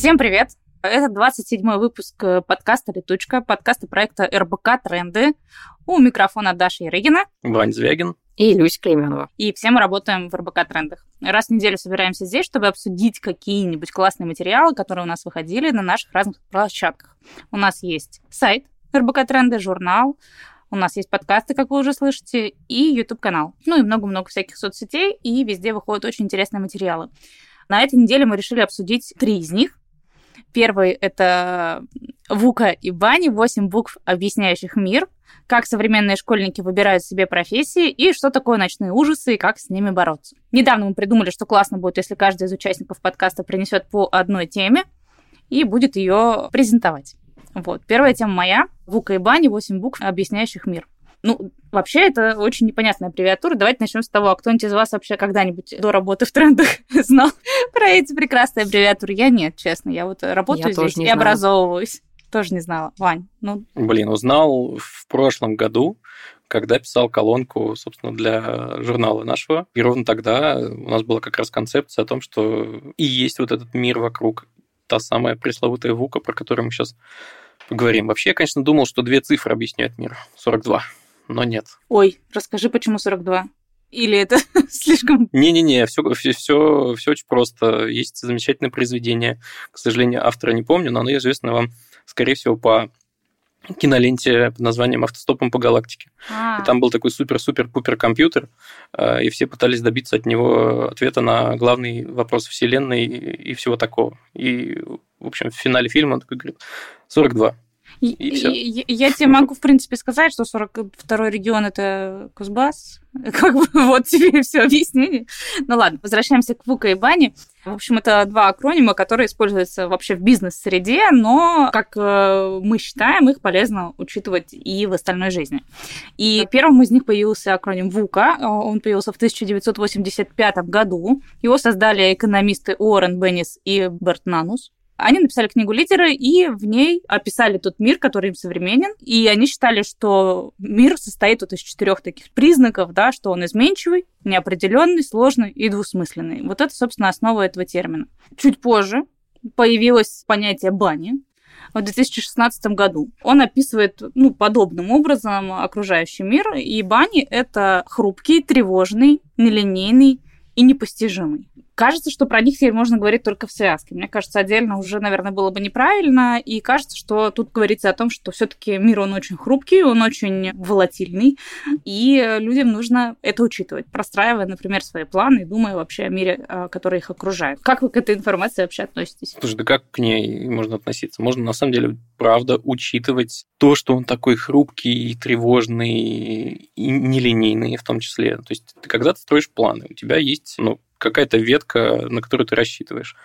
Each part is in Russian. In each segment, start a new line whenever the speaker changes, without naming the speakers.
Всем привет! Это 27-й выпуск э, подкаста «Летучка», подкаста проекта РБК «Тренды». У микрофона Даша Ярыгина.
Вань Звягин.
И Люся Клейменова.
И все мы работаем в РБК «Трендах». Раз в неделю собираемся здесь, чтобы обсудить какие-нибудь классные материалы, которые у нас выходили на наших разных площадках. У нас есть сайт РБК «Тренды», журнал, у нас есть подкасты, как вы уже слышите, и YouTube-канал. Ну и много-много всяких соцсетей, и везде выходят очень интересные материалы. На этой неделе мы решили обсудить три из них. Первый — это Вука и Бани, 8 букв, объясняющих мир, как современные школьники выбирают себе профессии и что такое ночные ужасы и как с ними бороться. Недавно мы придумали, что классно будет, если каждый из участников подкаста принесет по одной теме и будет ее презентовать. Вот. Первая тема моя. Вука и Бани, 8 букв, объясняющих мир. Ну, вообще, это очень непонятная аббревиатура. Давайте начнем с того, а кто-нибудь из вас вообще когда-нибудь до работы в трендах знал про эти прекрасные аббревиатуры? Я нет, честно. Я вот работаю
Я
здесь и
знала.
образовываюсь. Тоже не знала. Вань, ну...
Блин, узнал в прошлом году, когда писал колонку, собственно, для журнала нашего. И ровно тогда у нас была как раз концепция о том, что и есть вот этот мир вокруг, та самая пресловутая ВУКа, про которую мы сейчас поговорим. Вообще, я, конечно, думал, что две цифры объясняют мир. 42. Но нет.
Ой, расскажи, почему 42? Или это слишком...
Не-не-не, все, все, все, все очень просто. Есть замечательное произведение. К сожалению, автора не помню, но оно известно вам, скорее всего, по киноленте под названием «Автостопом по галактике».
А,
И там был такой супер-супер-пупер компьютер, э, и все пытались добиться от него ответа на главный вопрос Вселенной и всего такого. И, в общем, в финале фильма он такой говорит, 42.
И-
и
Я тебе могу, в принципе, сказать, что 42-й регион — это Кузбасс. Как бы вот тебе все объяснение. Ну ладно, возвращаемся к Вука и Бани. В общем, это два акронима, которые используются вообще в бизнес-среде, но, как э, мы считаем, их полезно учитывать и в остальной жизни. И первым из них появился акроним ВУКа. Э, Он появился в 1985 году. Его создали экономисты Уоррен Беннис и Берт Нанус. Они написали книгу «Лидеры», и в ней описали тот мир, который им современен. И они считали, что мир состоит вот из четырех таких признаков, да, что он изменчивый, неопределенный, сложный и двусмысленный. Вот это, собственно, основа этого термина. Чуть позже появилось понятие «бани», в 2016 году. Он описывает ну, подобным образом окружающий мир, и бани — это хрупкий, тревожный, нелинейный и непостижимый. Кажется, что про них теперь можно говорить только в связке. Мне кажется, отдельно уже, наверное, было бы неправильно. И кажется, что тут говорится о том, что все-таки мир, он очень хрупкий, он очень волатильный, и людям нужно это учитывать, простраивая, например, свои планы и думая вообще о мире, э, который их окружает. Как вы к этой информации вообще относитесь?
Слушай, да как к ней можно относиться? Можно, на самом деле, правда, учитывать то, что он такой хрупкий, тревожный и нелинейный в том числе. То есть ты когда ты строишь планы, у тебя есть ну, какая-то ветка, на которую ты рассчитываешь.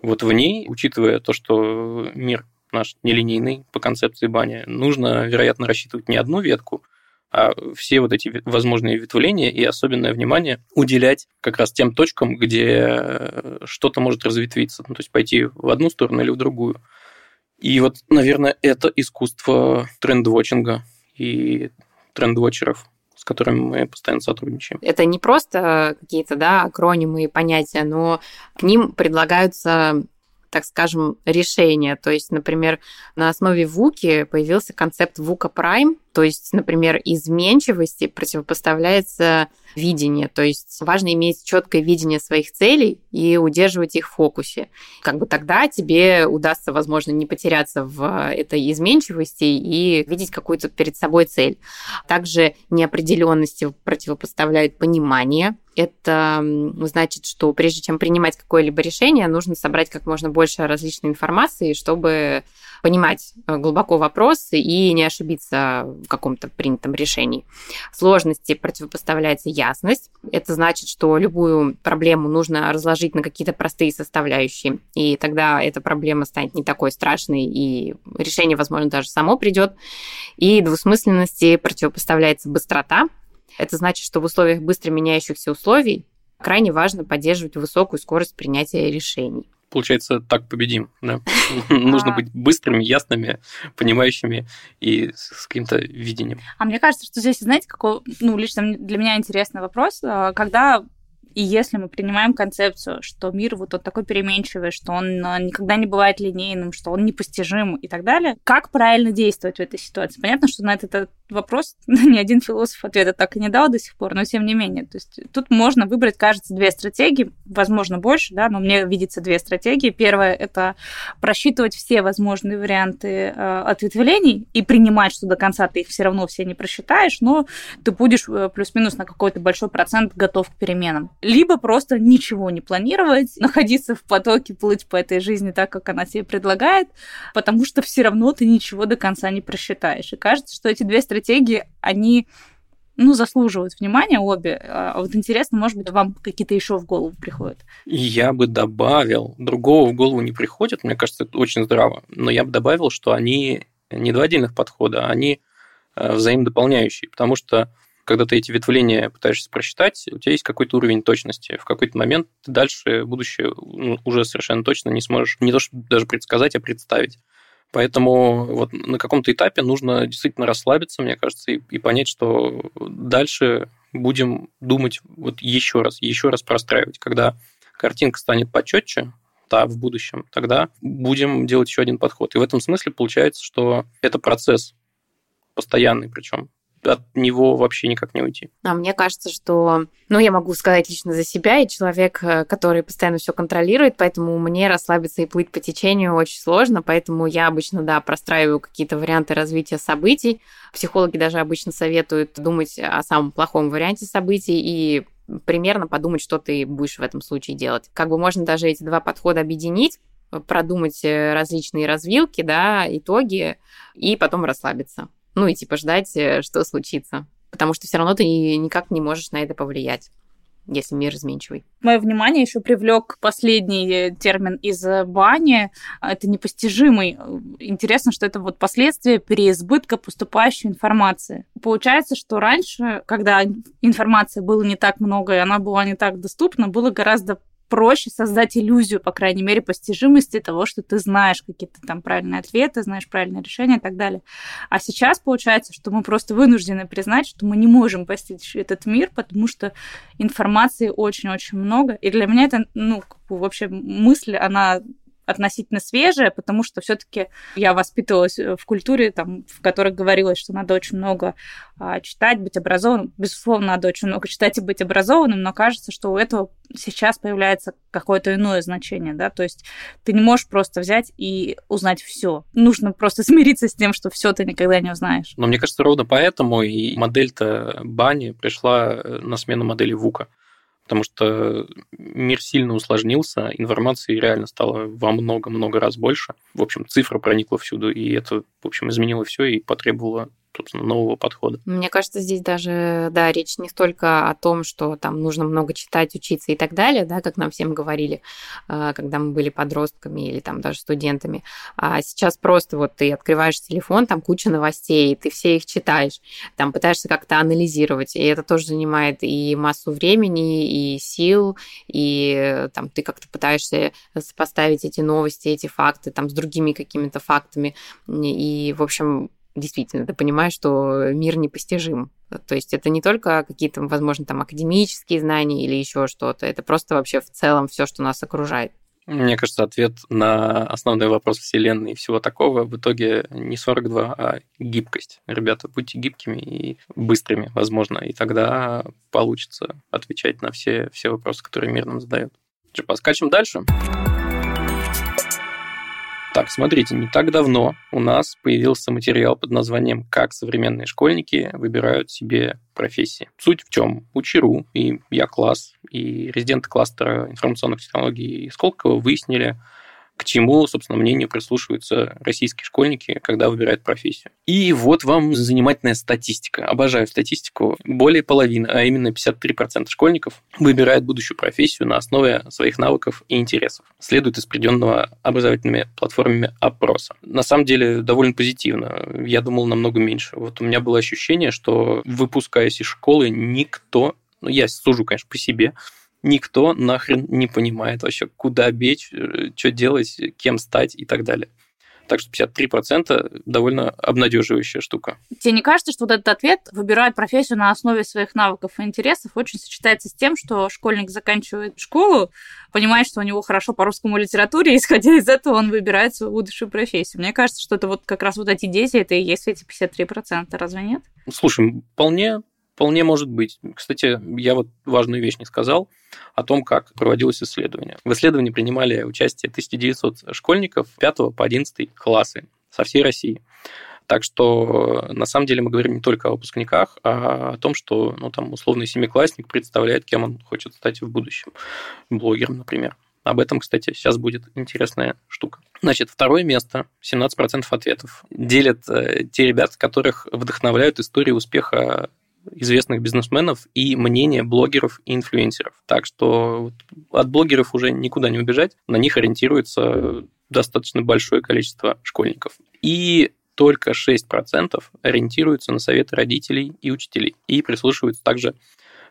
Вот в ней, учитывая то, что мир наш нелинейный по концепции бани, нужно, вероятно, рассчитывать не одну ветку, а все вот эти возможные ветвления и особенное внимание уделять как раз тем точкам, где что-то может разветвиться, ну, то есть пойти в одну сторону или в другую. И вот, наверное, это искусство трендвотчинга и трендвотчеров, с которыми мы постоянно сотрудничаем.
Это не просто какие-то да, акронимы и понятия, но к ним предлагаются так скажем, решения. То есть, например, на основе ВУКи появился концепт ВУКа Прайм, то есть, например, изменчивости противопоставляется видение. То есть важно иметь четкое видение своих целей и удерживать их в фокусе. Как бы тогда тебе удастся, возможно, не потеряться в этой изменчивости и видеть какую-то перед собой цель. Также неопределенности противопоставляют понимание. Это значит, что прежде чем принимать какое-либо решение, нужно собрать как можно больше различной информации, чтобы понимать глубоко вопрос и не ошибиться каком-то принятом решении. Сложности противопоставляется ясность. Это значит, что любую проблему нужно разложить на какие-то простые составляющие, и тогда эта проблема станет не такой страшной, и решение, возможно, даже само придет. И двусмысленности противопоставляется быстрота. Это значит, что в условиях быстро меняющихся условий крайне важно поддерживать высокую скорость принятия решений
получается, так победим. Да? Нужно быть быстрыми, ясными, понимающими и с каким-то видением.
А мне кажется, что здесь, знаете, какой, ну, лично для меня интересный вопрос, когда И если мы принимаем концепцию, что мир вот он такой переменчивый, что он а, никогда не бывает линейным, что он непостижим и так далее, как правильно действовать в этой ситуации? Понятно, что на этот вопрос ни один философ ответа так и не дал до сих пор, но тем не менее. То есть тут можно выбрать, кажется, две стратегии, возможно, больше, да, но мне видится две стратегии. Первая — это просчитывать все возможные варианты э, ответвлений и принимать, что до конца ты их все равно все не просчитаешь, но ты будешь э, плюс-минус на какой-то большой процент готов к переменам. Либо просто ничего не планировать, находиться в потоке, плыть по этой жизни так, как она тебе предлагает, потому что все равно ты ничего до конца не просчитаешь. И кажется, что эти две стратегии стратегии, они ну, заслуживают внимания обе. А вот интересно, может быть, вам какие-то еще в голову приходят?
Я бы добавил, другого в голову не приходит, мне кажется, это очень здраво, но я бы добавил, что они не два отдельных подхода, они э, взаимодополняющие, потому что когда ты эти ветвления пытаешься просчитать, у тебя есть какой-то уровень точности. В какой-то момент ты дальше будущее ну, уже совершенно точно не сможешь не то что даже предсказать, а представить. Поэтому вот на каком-то этапе нужно действительно расслабиться, мне кажется, и, и понять, что дальше будем думать вот еще раз, еще раз простраивать. Когда картинка станет почетче, да, в будущем, тогда будем делать еще один подход. И в этом смысле получается, что это процесс постоянный причем от него вообще никак не уйти.
А мне кажется, что, ну, я могу сказать лично за себя, и человек, э, который постоянно все контролирует, поэтому мне расслабиться и плыть по течению очень сложно, поэтому я обычно, да, простраиваю какие-то варианты развития событий. Психологи даже обычно советуют думать о самом плохом варианте событий и примерно подумать, что ты будешь в этом случае делать. Как бы можно даже эти два подхода объединить, продумать э, различные развилки, да, итоги, и потом расслабиться ну и типа ждать, э, что случится. Потому что все равно ты никак не можешь на это повлиять если мир изменчивый.
Мое внимание еще привлек последний э, термин из э, бани. Это непостижимый. Интересно, что это вот последствия переизбытка поступающей информации. Получается, что раньше, когда информации было не так много и она была не так доступна, было гораздо проще создать иллюзию, по крайней мере, постижимости того, что ты знаешь какие-то там правильные ответы, знаешь правильные решения и так далее. А сейчас получается, что мы просто вынуждены признать, что мы не можем постичь этот мир, потому что информации очень-очень много. И для меня это, ну, вообще мысль, она относительно свежая, потому что все-таки я воспитывалась э, в культуре, там, в которой говорилось, что надо очень много а, читать, быть образованным. Безусловно, надо очень много читать и быть образованным, но кажется, что у этого сейчас появляется какое-то иное значение, да, то есть ты не можешь просто взять и узнать все. Нужно просто смириться с тем, что все ты никогда не узнаешь.
Но мне кажется, ровно поэтому и модель-то Бани пришла э, на смену модели Вука потому что мир сильно усложнился, информации реально стало во много-много раз больше. В общем, цифра проникла всюду, и это, в общем, изменило все и потребовало собственно, нового подхода.
Мне кажется, здесь даже, да, речь не столько о том, что там нужно много читать, учиться и так далее, да, как нам всем говорили, а, когда мы были подростками или там даже студентами. А сейчас просто вот ты открываешь телефон, там куча новостей, ты все их читаешь, там пытаешься как-то анализировать, и это тоже занимает и массу времени, и сил, и там ты как-то пытаешься сопоставить эти новости, эти факты там с другими какими-то фактами, и, в общем, действительно, ты понимаешь, что мир непостижим. То есть это не только какие-то, возможно, там академические знания или еще что-то, это просто вообще в целом все, что нас окружает.
Мне кажется, ответ на основной вопрос Вселенной и всего такого в итоге не 42, а гибкость. Ребята, будьте гибкими и быстрыми, возможно, и тогда получится отвечать на все, все вопросы, которые мир нам задает. Что, поскачем дальше? Дальше. Так, смотрите, не так давно у нас появился материал под названием «Как современные школьники выбирают себе профессии». Суть в чем? Учеру и я класс, и резиденты кластера информационных технологий Сколково выяснили, к чему, собственно, мнению прислушиваются российские школьники, когда выбирают профессию. И вот вам занимательная статистика. Обожаю статистику. Более половины, а именно 53% школьников выбирают будущую профессию на основе своих навыков и интересов. Следует из приведенного образовательными платформами опроса. На самом деле довольно позитивно. Я думал намного меньше. Вот у меня было ощущение, что выпускаясь из школы, никто, ну я сужу, конечно, по себе, никто нахрен не понимает вообще, куда бечь, э, что делать, кем стать и так далее. Так что 53% довольно обнадеживающая штука.
Тебе не кажется, что вот этот ответ выбирать профессию на основе своих навыков и интересов очень сочетается с тем, что школьник заканчивает школу, понимает, что у него хорошо по русскому литературе, и исходя из этого он выбирает свою будущую профессию. Мне кажется, что это вот как раз вот эти дети, это и есть эти 53%, разве нет?
Слушай, вполне Вполне может быть. Кстати, я вот важную вещь не сказал о том, как проводилось исследование. В исследовании принимали участие 1900 школьников 5 по 11 классы со всей России. Так что, на самом деле, мы говорим не только о выпускниках, а о том, что, ну, там, условный семиклассник представляет, кем он хочет стать в будущем. Блогером, например. Об этом, кстати, сейчас будет интересная штука. Значит, второе место, 17% ответов, делят э, те ребята, которых вдохновляют истории успеха известных бизнесменов и мнение блогеров и инфлюенсеров. Так что от блогеров уже никуда не убежать, на них ориентируется достаточно большое количество школьников. И только 6% ориентируются на советы родителей и учителей и прислушиваются также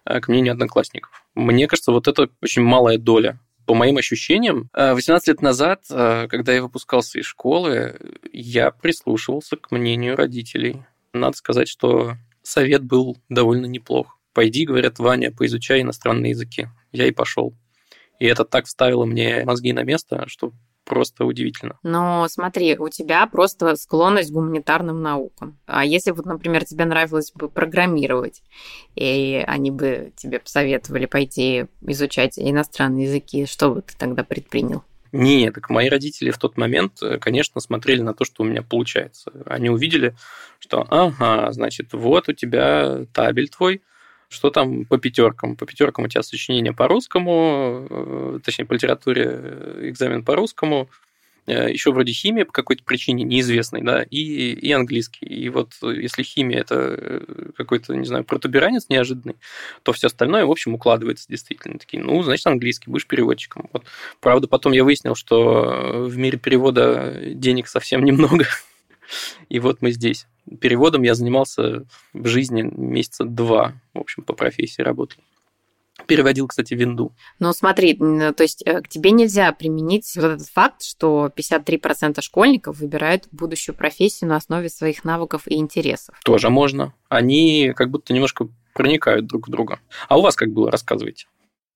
э, к мнению одноклассников. Мне кажется, вот это очень малая доля по моим ощущениям, 18 э, лет назад, э, когда я выпускался из школы, я прислушивался к мнению родителей. Надо сказать, что совет был довольно неплох. Пойди, говорят, Ваня, поизучай иностранные языки. Я и пошел. И это так вставило мне мозги на место, что просто удивительно.
Но смотри, у тебя просто склонность к гуманитарным наукам. А если вот, например, тебе нравилось бы программировать, и они бы тебе посоветовали пойти изучать иностранные языки, что бы ты тогда предпринял?
Нет, так мои родители в тот момент, э, конечно, смотрели на то, что у меня получается. Они увидели, что, ага, значит, вот у тебя табель твой, что там по пятеркам? По пятеркам у тебя сочинение по русскому, э, точнее, по литературе э, экзамен по русскому, еще вроде химия по какой-то причине неизвестной, да, и, и английский. И вот э, если химия это э, какой-то, не знаю, протуберанец неожиданный, то все остальное, в общем, укладывается действительно. Такие, ну, значит, английский, будешь переводчиком. Вот. Правда, потом я выяснил, что в мире перевода денег совсем немного. И вот мы здесь. Переводом я занимался в жизни месяца два, в общем, по профессии работал. Переводил, кстати, винду.
Ну, смотри, то есть э, к тебе нельзя применить вот этот факт, что 53% школьников выбирают будущую профессию на основе своих навыков и интересов.
Тоже можно. Они как будто немножко проникают друг в друга. А у вас как было? Рассказывайте.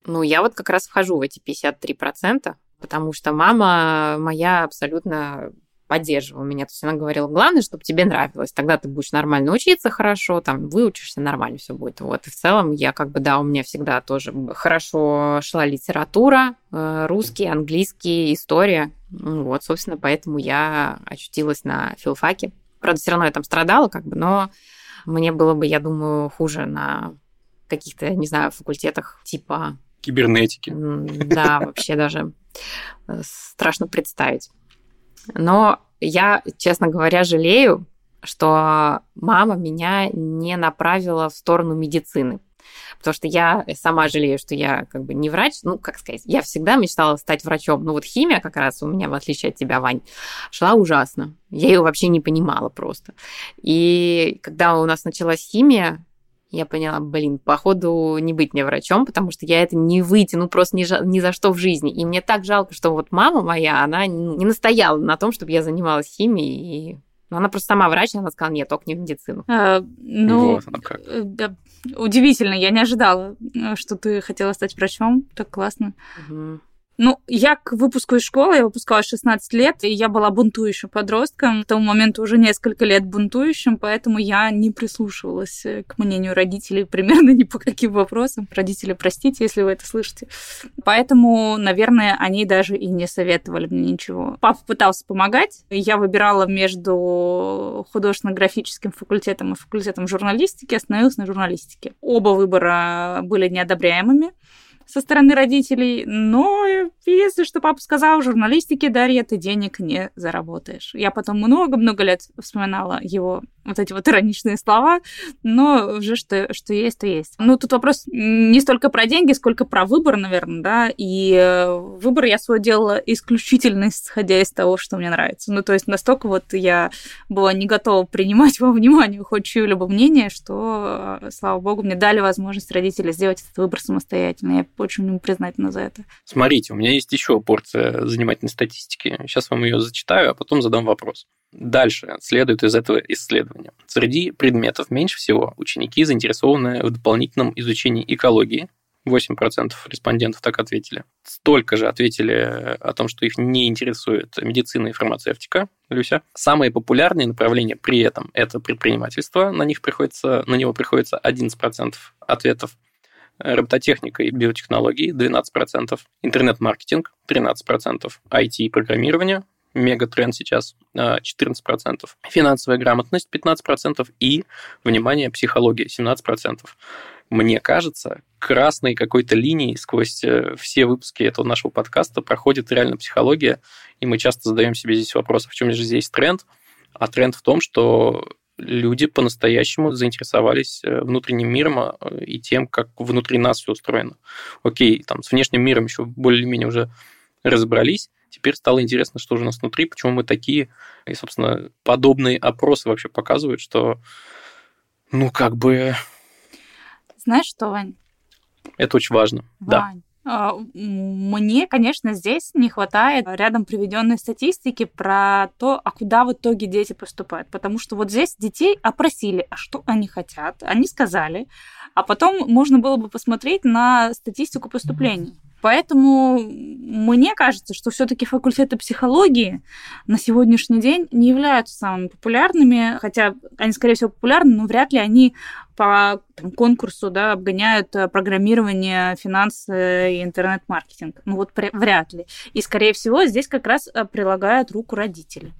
Ну, я вот как раз вхожу в эти 53%, потому что мама моя абсолютно поддерживала меня. То есть она говорила, главное, чтобы тебе нравилось. Тогда ты будешь нормально учиться хорошо, там, выучишься, нормально все будет. Вот. И в целом я как бы, да, у меня всегда тоже хорошо шла литература, э, русский, английский, история. Вот, собственно, поэтому я очутилась на филфаке. Правда, все равно я там страдала, как бы, но мне было бы, я думаю, хуже на каких-то, не знаю, факультетах типа...
Кибернетики.
Да, вообще даже э, страшно представить. Но я, честно говоря, жалею, что мама меня не направила в сторону медицины. Потому что я сама жалею, что я как бы не врач. Ну, как сказать, я всегда мечтала стать врачом. Ну, вот химия как раз у меня, в отличие от тебя, Вань, шла ужасно. Я ее вообще не понимала просто. И когда у нас началась химия, я поняла, блин, походу не быть мне врачом, потому что я это не вытяну просто ни, ни за что в жизни. И мне так жалко, что вот мама моя, она не настояла на том, чтобы я занималась химией, и но она просто сама врач, и она сказала, нет, только не в медицину.
А, ну, вот как. Э, да, удивительно, я не ожидала, э, что ты хотела стать врачом. Так классно. Угу. Ну, я к выпуску из школы, я выпускалась 16 лет, и я была бунтующим подростком, к тому моменту уже несколько лет бунтующим, поэтому я не прислушивалась э, к мнению родителей примерно ни по каким вопросам. Родители, простите, если вы это слышите. Поэтому, наверное, они даже и не советовали мне ничего. Папа пытался помогать, я выбирала между художественно-графическим факультетом и факультетом журналистики, остановилась на журналистике. Оба выбора были неодобряемыми со стороны родителей, но если что папа сказал, в журналистике, Дарья, ты денег не заработаешь. Я потом много-много лет вспоминала его вот эти вот ироничные слова, но уже что, что есть, то есть. Ну, тут вопрос не столько про деньги, сколько про выбор, наверное, да, и э, выбор я свой делала исключительно исходя из того, что мне нравится. Ну, то есть настолько вот я была не готова принимать во внимание хоть чье-либо мнение, что, э, слава богу, мне дали возможность родители сделать этот выбор самостоятельно. Я очень ему признательна за это.
Смотрите, у меня есть еще порция занимательной статистики. Сейчас вам ее зачитаю, а потом задам вопрос. Дальше следует из этого исследования. Среди предметов меньше всего ученики заинтересованы в дополнительном изучении экологии, 8% респондентов так ответили. Столько же ответили о том, что их не интересует медицина и фармацевтика. Люся. Самые популярные направления при этом это предпринимательство. На, них приходится, на него приходится 11% ответов. Робототехника и биотехнологии 12%, интернет-маркетинг 13%, IT и программирование мегатренд сейчас 14%, финансовая грамотность 15% и, внимание, психология 17% мне кажется, красной какой-то линией сквозь э, все выпуски этого нашего подкаста проходит реально психология, и мы часто задаем себе здесь вопрос, а в чем же здесь тренд? А тренд в том, что люди по-настоящему заинтересовались э, внутренним миром э, и тем, как внутри нас все устроено. Окей, там с внешним миром еще более-менее уже разобрались, теперь стало интересно, что же у нас внутри, почему мы такие. И, собственно, подобные опросы вообще показывают, что, ну, как бы
знаешь что, Вань?
Это очень важно.
Вань, да. Мне, конечно, здесь не хватает рядом приведенной статистики про то, а куда в итоге дети поступают. Потому что вот здесь детей опросили, а что они хотят. Они сказали, а потом можно было бы посмотреть на статистику поступлений. Поэтому мне кажется, что все-таки факультеты психологии на сегодняшний день не являются самыми популярными, хотя они, скорее всего, популярны, но вряд ли они по там, конкурсу да, обгоняют э, программирование, финансы и интернет-маркетинг. Ну вот вряд ли. И, скорее всего, здесь как раз э, прилагают руку родители.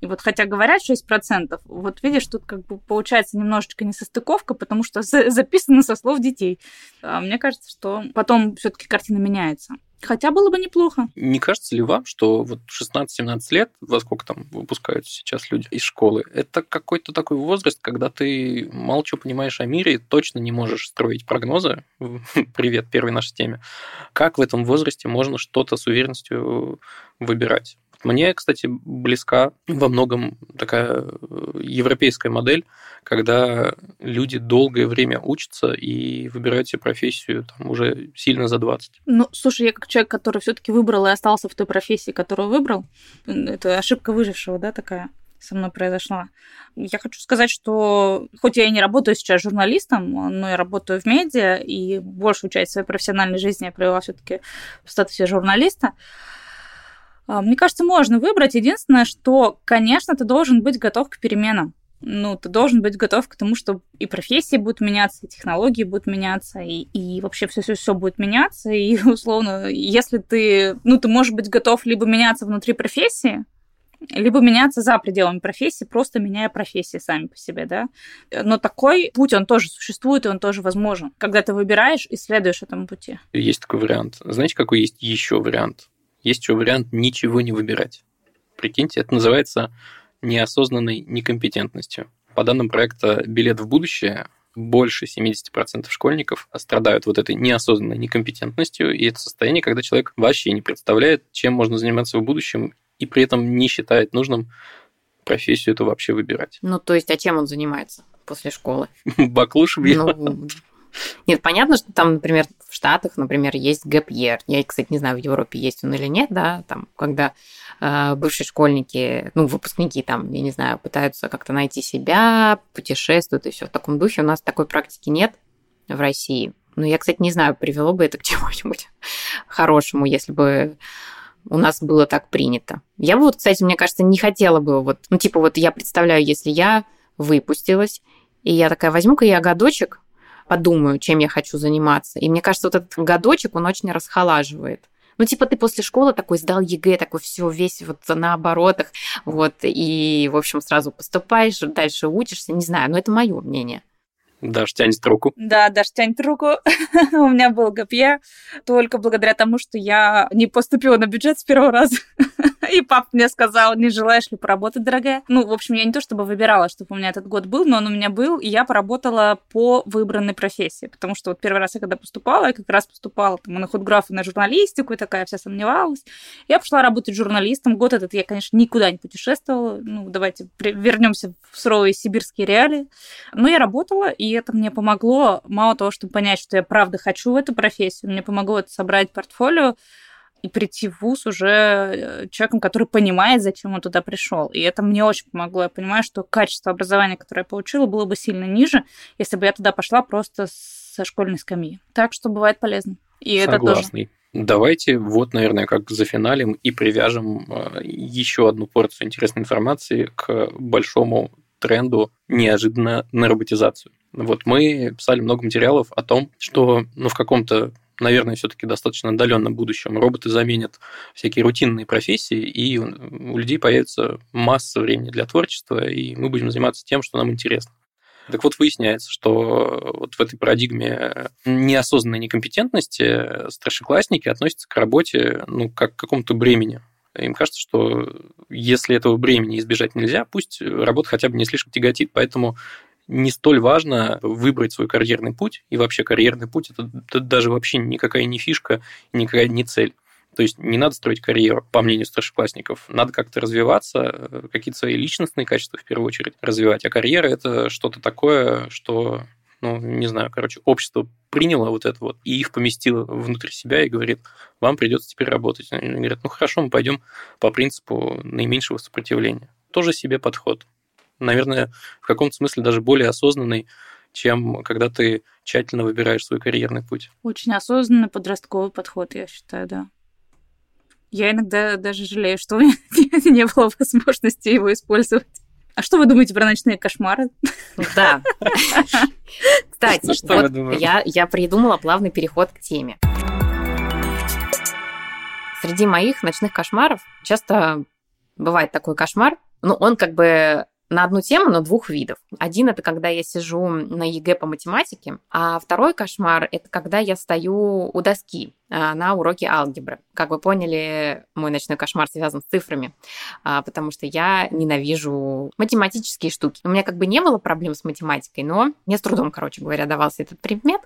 И вот хотя говорят 6%, вот видишь, тут как бы получается немножечко несостыковка, потому что записано со слов детей. А мне кажется, что потом все таки картина меняется. Хотя было бы неплохо.
Не кажется ли вам, что вот 16-17 лет, во сколько там выпускаются сейчас люди из школы, это какой-то такой возраст, когда ты мало чего понимаешь о мире и точно не можешь строить прогнозы. Привет, первой нашей теме. Как в этом возрасте можно что-то с уверенностью выбирать? Мне, кстати, близка во многом такая э, европейская модель, когда люди долгое время учатся и выбирают себе профессию там, уже сильно за 20.
Ну, слушай, я как человек, который все таки выбрал и остался в той профессии, которую выбрал, это ошибка выжившего, да, такая со мной произошла. Я хочу сказать, что хоть я и не работаю сейчас журналистом, но я работаю в медиа, и большую часть своей профессиональной жизни я провела все-таки в статусе журналиста. А, мне кажется, можно выбрать. Единственное, что, конечно, ты должен быть готов к переменам. Ну, ты должен быть готов к тому, что и профессии будут меняться, и технологии будут меняться, и, и вообще все-все-все будет меняться. И, условно, если ты, ну, ты можешь быть готов либо меняться внутри профессии, либо меняться за пределами профессии, просто меняя профессии сами по себе, да. Но такой путь, он тоже существует, и он тоже возможен, когда ты выбираешь и следуешь этому пути.
Есть такой вариант. Знаете, какой есть еще вариант? Есть еще вариант ничего не выбирать. Прикиньте, это называется неосознанной некомпетентностью. По данным проекта «Билет в будущее», больше 70% школьников страдают вот этой неосознанной некомпетентностью, и это состояние, когда человек вообще не представляет, чем можно заниматься в будущем, и при этом не считает нужным профессию эту вообще выбирать.
Ну, то есть, а чем он занимается после школы?
Баклуш
Ну, нет, понятно, что там, например, в Штатах, например, есть year. Я, кстати, не знаю, в Европе есть он или нет, да, там, когда э, бывшие школьники, ну, выпускники там, я не знаю, пытаются как-то найти себя, путешествуют и все в таком духе. У нас такой практики нет в России. Но я, кстати, не знаю, привело бы это к чему-нибудь хорошему, если бы у нас было так принято. Я бы вот, кстати, мне кажется, не хотела бы вот, ну, типа вот я представляю, если я выпустилась, и я такая, возьму-ка я годочек, подумаю, чем я хочу заниматься. И мне кажется, вот этот годочек, он очень расхолаживает. Ну, типа, ты после школы такой сдал ЕГЭ, такой все весь вот на оборотах, вот, и, в общем, сразу поступаешь, дальше учишься, не знаю, но это мое мнение.
Даш тянет руку.
Да, Даш тянет руку. У меня был гэп только благодаря тому, что я не поступила на бюджет с первого раза. И папа мне сказал, не желаешь ли поработать, дорогая? Ну, в общем, я не то чтобы выбирала, чтобы у меня этот год был, но он у меня был, и я поработала по выбранной профессии. Потому что вот первый раз я когда поступала, я как раз поступала там, на худграф и на журналистику, и такая вся сомневалась. Я пошла работать журналистом. Год этот я, конечно, никуда не путешествовала. Ну, давайте вернемся в суровые сибирские реалии. Но я работала, и это мне помогло, мало того, чтобы понять, что я правда хочу в эту профессию, мне помогло это собрать портфолио, и прийти в ВУЗ уже э, человеком, который понимает, зачем он туда пришел. И это мне очень помогло. Я понимаю, что качество образования, которое я получила, было бы сильно ниже, если бы я туда пошла просто со школьной скамьи. Так что бывает полезно. И
Согласный.
это тоже.
Давайте вот, наверное, как зафиналим и привяжем э, еще одну порцию интересной информации к большому тренду неожиданно на роботизацию. Вот мы писали много материалов о том, что ну, в каком-то наверное, все-таки достаточно отдаленном будущем роботы заменят всякие рутинные профессии, и у людей появится масса времени для творчества, и мы будем заниматься тем, что нам интересно. Так вот, выясняется, что вот в этой парадигме неосознанной некомпетентности старшеклассники относятся к работе ну, как к какому-то бремени. Им кажется, что если этого бремени избежать нельзя, пусть работа хотя бы не слишком тяготит, поэтому не столь важно выбрать свой карьерный путь, и вообще карьерный путь это, это даже вообще никакая не фишка, никакая не цель. То есть не надо строить карьеру, по мнению старшеклассников. Надо как-то развиваться, какие-то свои личностные качества в первую очередь развивать. А карьера – это что-то такое, что, ну, не знаю, короче, общество приняло вот это вот и их поместило внутрь себя и говорит, вам придется теперь работать. Они говорят, ну хорошо, мы пойдем по принципу наименьшего сопротивления. Тоже себе подход наверное, в каком-то смысле даже более осознанный, чем когда ты тщательно выбираешь свой карьерный путь.
Очень осознанный подростковый подход, я считаю, да. Я иногда даже жалею, что у меня не было возможности его использовать. А что вы думаете про ночные кошмары?
Да. Кстати, что вот я, я придумала плавный переход к теме. Среди моих ночных кошмаров часто бывает такой кошмар, ну, он как бы на одну тему, но двух видов. Один это когда я сижу на ЕГЭ по математике, а второй кошмар это когда я стою у доски а, на уроке алгебры. Как вы поняли, мой ночной кошмар связан с цифрами, а, потому что я ненавижу математические штуки. У меня как бы не было проблем с математикой, но мне с трудом, короче говоря, давался этот предмет.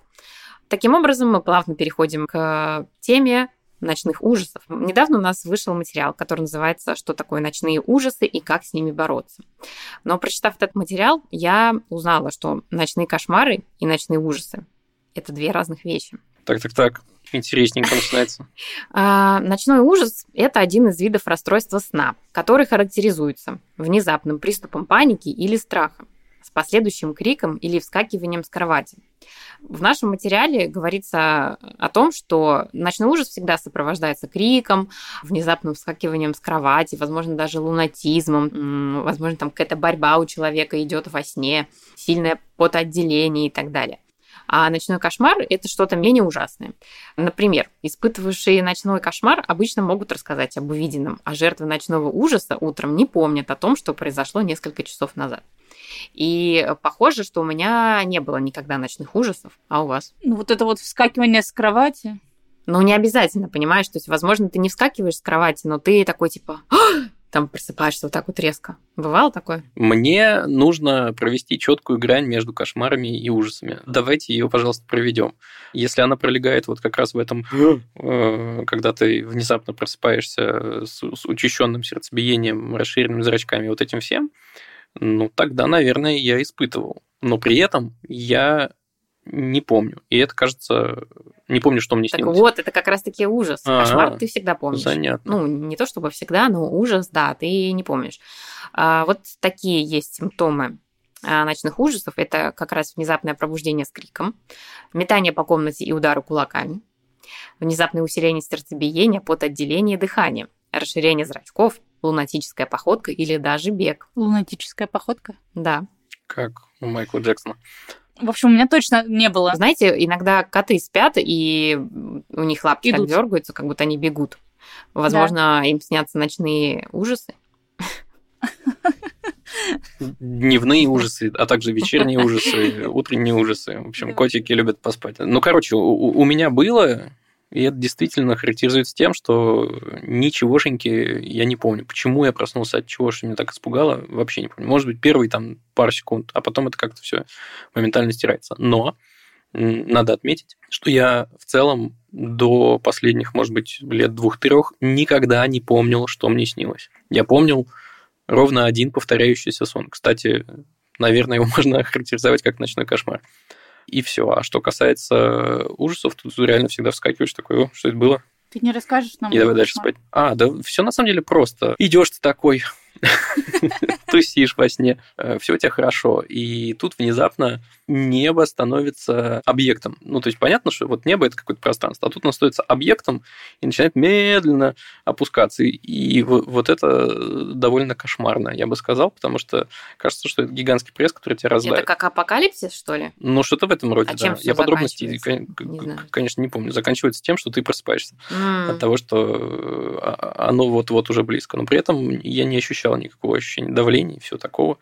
Таким образом, мы плавно переходим к теме ночных ужасов. Недавно у нас вышел материал, который называется «Что такое ночные ужасы и как с ними бороться». Но прочитав этот материал, я узнала, что ночные кошмары и ночные ужасы – это две разных вещи.
Так-так-так, интересненько начинается.
А, ночной ужас – это один из видов расстройства сна, который характеризуется внезапным приступом паники или страха с последующим криком или вскакиванием с кровати. В нашем материале говорится о том, что ночной ужас всегда сопровождается криком, внезапным вскакиванием с кровати, возможно, даже лунатизмом, возможно, там какая-то борьба у человека идет во сне, сильное потоотделение и так далее. А ночной кошмар – это что-то менее ужасное. Например, испытывавшие ночной кошмар обычно могут рассказать об увиденном, а жертвы ночного ужаса утром не помнят о том, что произошло несколько часов назад. И похоже, что у меня не было никогда ночных ужасов, а у вас?
Ну, вот это вот вскакивание с кровати.
Ну, не обязательно, понимаешь? То есть, возможно, ты не вскакиваешь с кровати, но ты такой типа там просыпаешься вот так вот резко. Бывало такое?
Мне нужно провести четкую грань между кошмарами и ужасами. Давайте ее, пожалуйста, проведем. Если она пролегает вот как раз в этом, э, когда ты внезапно просыпаешься с, с учащенным сердцебиением, расширенными зрачками, вот этим всем, ну, тогда, наверное, я испытывал. Но при этом я не помню. И это, кажется, не помню, что мне
так
снилось.
вот, это как раз-таки ужас. А-а-а. Кошмар ты всегда помнишь.
Занятно.
Ну, не то чтобы всегда, но ужас, да, ты не помнишь. А, вот такие есть симптомы а, ночных ужасов. Это как раз внезапное пробуждение с криком, метание по комнате и удары кулаками, внезапное усиление сердцебиения, потоотделение дыхания, расширение зрачков, лунатическая походка или даже бег.
Лунатическая походка?
Да.
Как у Майкла Джексона.
В общем, у меня точно не было.
Знаете, иногда коты спят, и у них лапки Идут. так дергаются, как будто они бегут. Возможно, да. им снятся ночные ужасы.
Дневные ужасы, а также вечерние ужасы, утренние ужасы. В общем, котики любят поспать. Ну, короче, у, у меня было, и это действительно характеризуется тем, что ничегошеньки я не помню. Почему я проснулся, от чего, что меня так испугало, вообще не помню. Может быть, первые там пару секунд, а потом это как-то все моментально стирается. Но надо отметить, что я в целом до последних, может быть, лет двух-трех никогда не помнил, что мне снилось. Я помнил ровно один повторяющийся сон. Кстати, наверное, его можно характеризовать как ночной кошмар и все. А что касается ужасов, тут реально всегда вскакиваешь такой, что это было?
Ты не расскажешь нам?
И давай дальше спать. А, да все на самом деле просто. Идешь ты такой, тусишь во сне, э, все у тебя хорошо. И тут внезапно небо становится объектом. Ну, то есть понятно, что вот небо это какое-то пространство, а тут оно становится объектом и начинает медленно опускаться. И вот это довольно кошмарно, я бы сказал, потому что кажется, что это гигантский пресс, который тебя раздавит.
Это как апокалипсис, что ли?
Ну, что-то в этом роде,
а
да. Я подробности,
не
конечно, не помню. Заканчивается тем, что ты просыпаешься mm. от того, что а, оно вот-вот уже близко. Но при этом я не ощущал никакого ощущения давления и всего такого.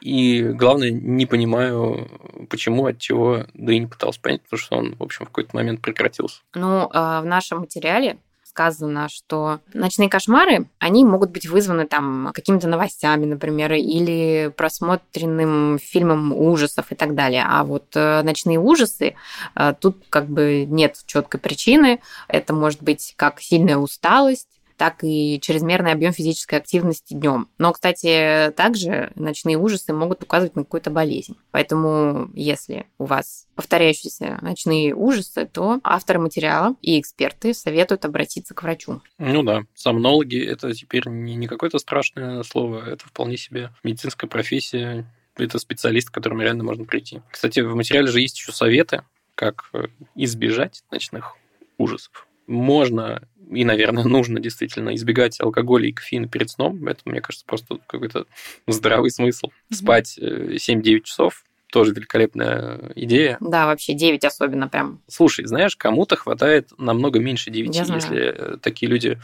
И главное, не понимаю, почему, от чего, да и не пытался понять, потому что он, в общем, в какой-то момент прекратился.
Ну, а в нашем материале сказано, что ночные кошмары, они могут быть вызваны там какими-то новостями, например, или просмотренным фильмом ужасов и так далее. А вот э, ночные ужасы, э, тут как бы нет четкой причины. Это может быть как сильная усталость, так и чрезмерный объем физической активности днем. Но, кстати, также ночные ужасы могут указывать на какую-то болезнь. Поэтому, если у вас повторяющиеся ночные ужасы, то авторы материала и эксперты советуют обратиться к врачу.
Ну да, сомнологи – это теперь не, не какое-то страшное слово, это вполне себе медицинская профессия, это специалист, к которому реально можно прийти. Кстати, в материале же есть еще советы, как э, избежать ночных ужасов. Можно и, наверное, нужно действительно избегать алкоголя и кофеина перед сном. Это, мне кажется, просто какой-то здравый смысл. Спать 7-9 э, часов тоже великолепная идея.
Да, вообще 9 особенно прям.
Слушай, знаешь, кому-то хватает намного меньше 9, если э, такие люди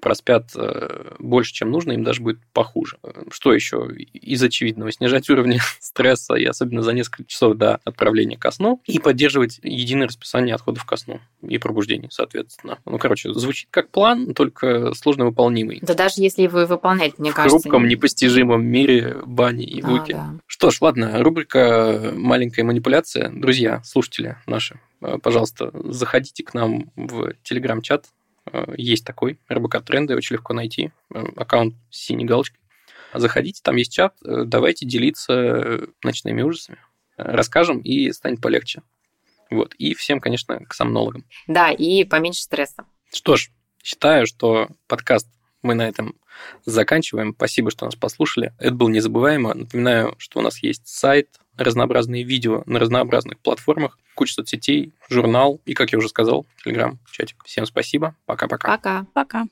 проспят э, больше, чем нужно, им даже будет похуже. Что еще из очевидного? Снижать уровни стресса, и особенно за несколько часов до отправления ко сну, и поддерживать единое расписание отходов ко сну и пробуждения, соответственно. Ну, короче, звучит как план, только сложно выполнимый.
Да даже если его выполнять, мне
в
кажется...
В хрупком, непостижимом мире бани и вуки. А, да. Что ж, ладно, рубрика «Маленькая манипуляция». Друзья, слушатели наши, э, пожалуйста, заходите к нам в телеграм-чат, есть такой, РБК Тренды, очень легко найти, э, аккаунт с синей галочкой. Заходите, там есть чат, э, давайте делиться ночными ужасами. Расскажем, и станет полегче. Вот. И всем, конечно, к сомнологам.
Да, и поменьше стресса.
Что ж, считаю, что подкаст мы на этом заканчиваем. Спасибо, что нас послушали. Это было незабываемо. Напоминаю, что у нас есть сайт, разнообразные видео на разнообразных платформах, куча соцсетей, журнал и, как я уже сказал, телеграм, чатик. Всем спасибо. Пока-пока.
Пока.
Пока.